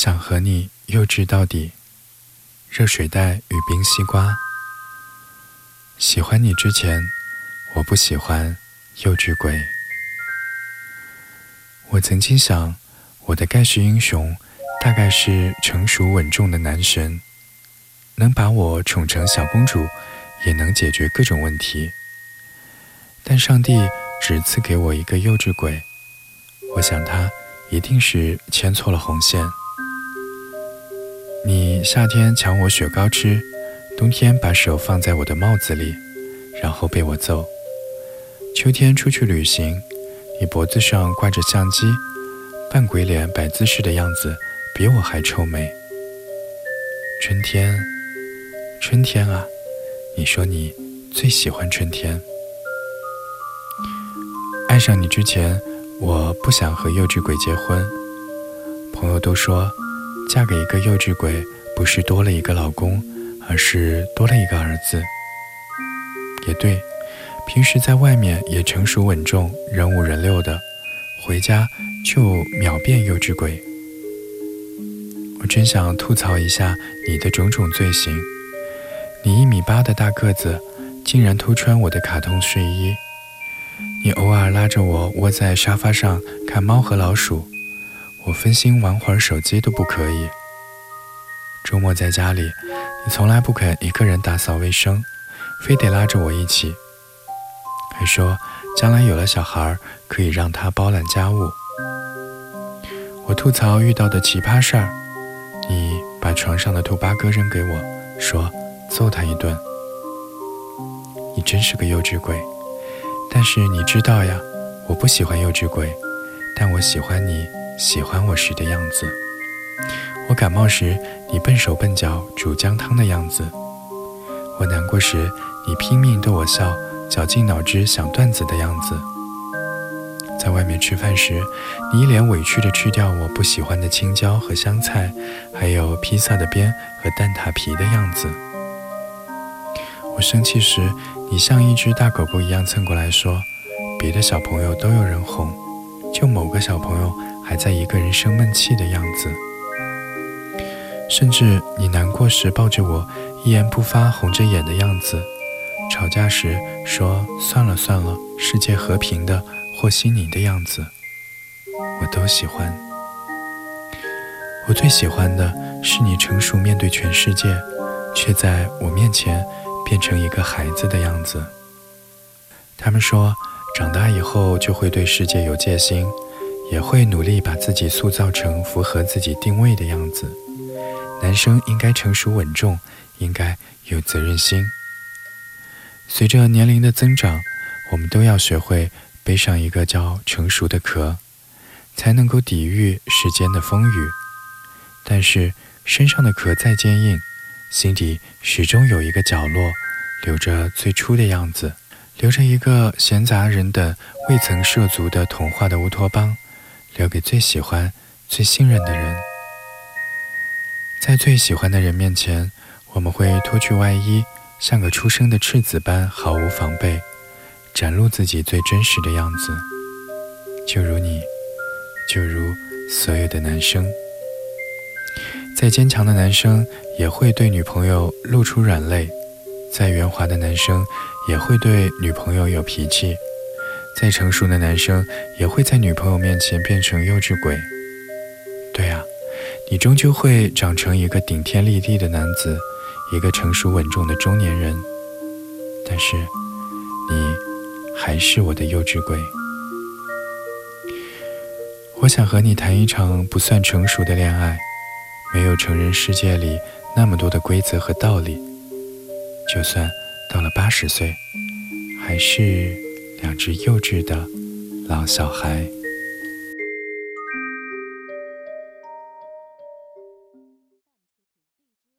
想和你幼稚到底。热水袋与冰西瓜。喜欢你之前，我不喜欢幼稚鬼。我曾经想，我的盖世英雄大概是成熟稳重的男神，能把我宠成小公主，也能解决各种问题。但上帝只赐给我一个幼稚鬼，我想他一定是牵错了红线。你夏天抢我雪糕吃，冬天把手放在我的帽子里，然后被我揍。秋天出去旅行，你脖子上挂着相机，扮鬼脸摆姿势的样子比我还臭美。春天，春天啊，你说你最喜欢春天。爱上你之前，我不想和幼稚鬼结婚。朋友都说。嫁给一个幼稚鬼，不是多了一个老公，而是多了一个儿子。也对，平时在外面也成熟稳重、人五人六的，回家就秒变幼稚鬼。我真想吐槽一下你的种种罪行：你一米八的大个子，竟然偷穿我的卡通睡衣；你偶尔拉着我窝在沙发上看猫和老鼠。我分心玩会儿手机都不可以。周末在家里，你从来不肯一个人打扫卫生，非得拉着我一起，还说将来有了小孩可以让他包揽家务。我吐槽遇到的奇葩事儿，你把床上的兔八哥扔给我，说揍他一顿。你真是个幼稚鬼，但是你知道呀，我不喜欢幼稚鬼，但我喜欢你。喜欢我时的样子，我感冒时你笨手笨脚煮姜汤的样子，我难过时你拼命逗我笑，绞尽脑汁想段子的样子，在外面吃饭时你一脸委屈地吃掉我不喜欢的青椒和香菜，还有披萨的边和蛋挞皮的样子，我生气时你像一只大狗狗一样蹭过来说，别的小朋友都有人哄，就某个小朋友。还在一个人生闷气的样子，甚至你难过时抱着我一言不发红着眼的样子，吵架时说算了算了，世界和平的和稀泥的样子，我都喜欢。我最喜欢的是你成熟面对全世界，却在我面前变成一个孩子的样子。他们说，长大以后就会对世界有戒心。也会努力把自己塑造成符合自己定位的样子。男生应该成熟稳重，应该有责任心。随着年龄的增长，我们都要学会背上一个叫成熟的壳，才能够抵御世间的风雨。但是身上的壳再坚硬，心底始终有一个角落，留着最初的样子，留着一个闲杂人等未曾涉足的童话的乌托邦。留给最喜欢、最信任的人，在最喜欢的人面前，我们会脱去外衣，像个出生的赤子般毫无防备，展露自己最真实的样子。就如你，就如所有的男生，再坚强的男生也会对女朋友露出软肋，再圆滑的男生也会对女朋友有脾气。再成熟的男生也会在女朋友面前变成幼稚鬼。对啊，你终究会长成一个顶天立地的男子，一个成熟稳重的中年人。但是，你还是我的幼稚鬼。我想和你谈一场不算成熟的恋爱，没有成人世界里那么多的规则和道理。就算到了八十岁，还是。两只幼稚的老小孩。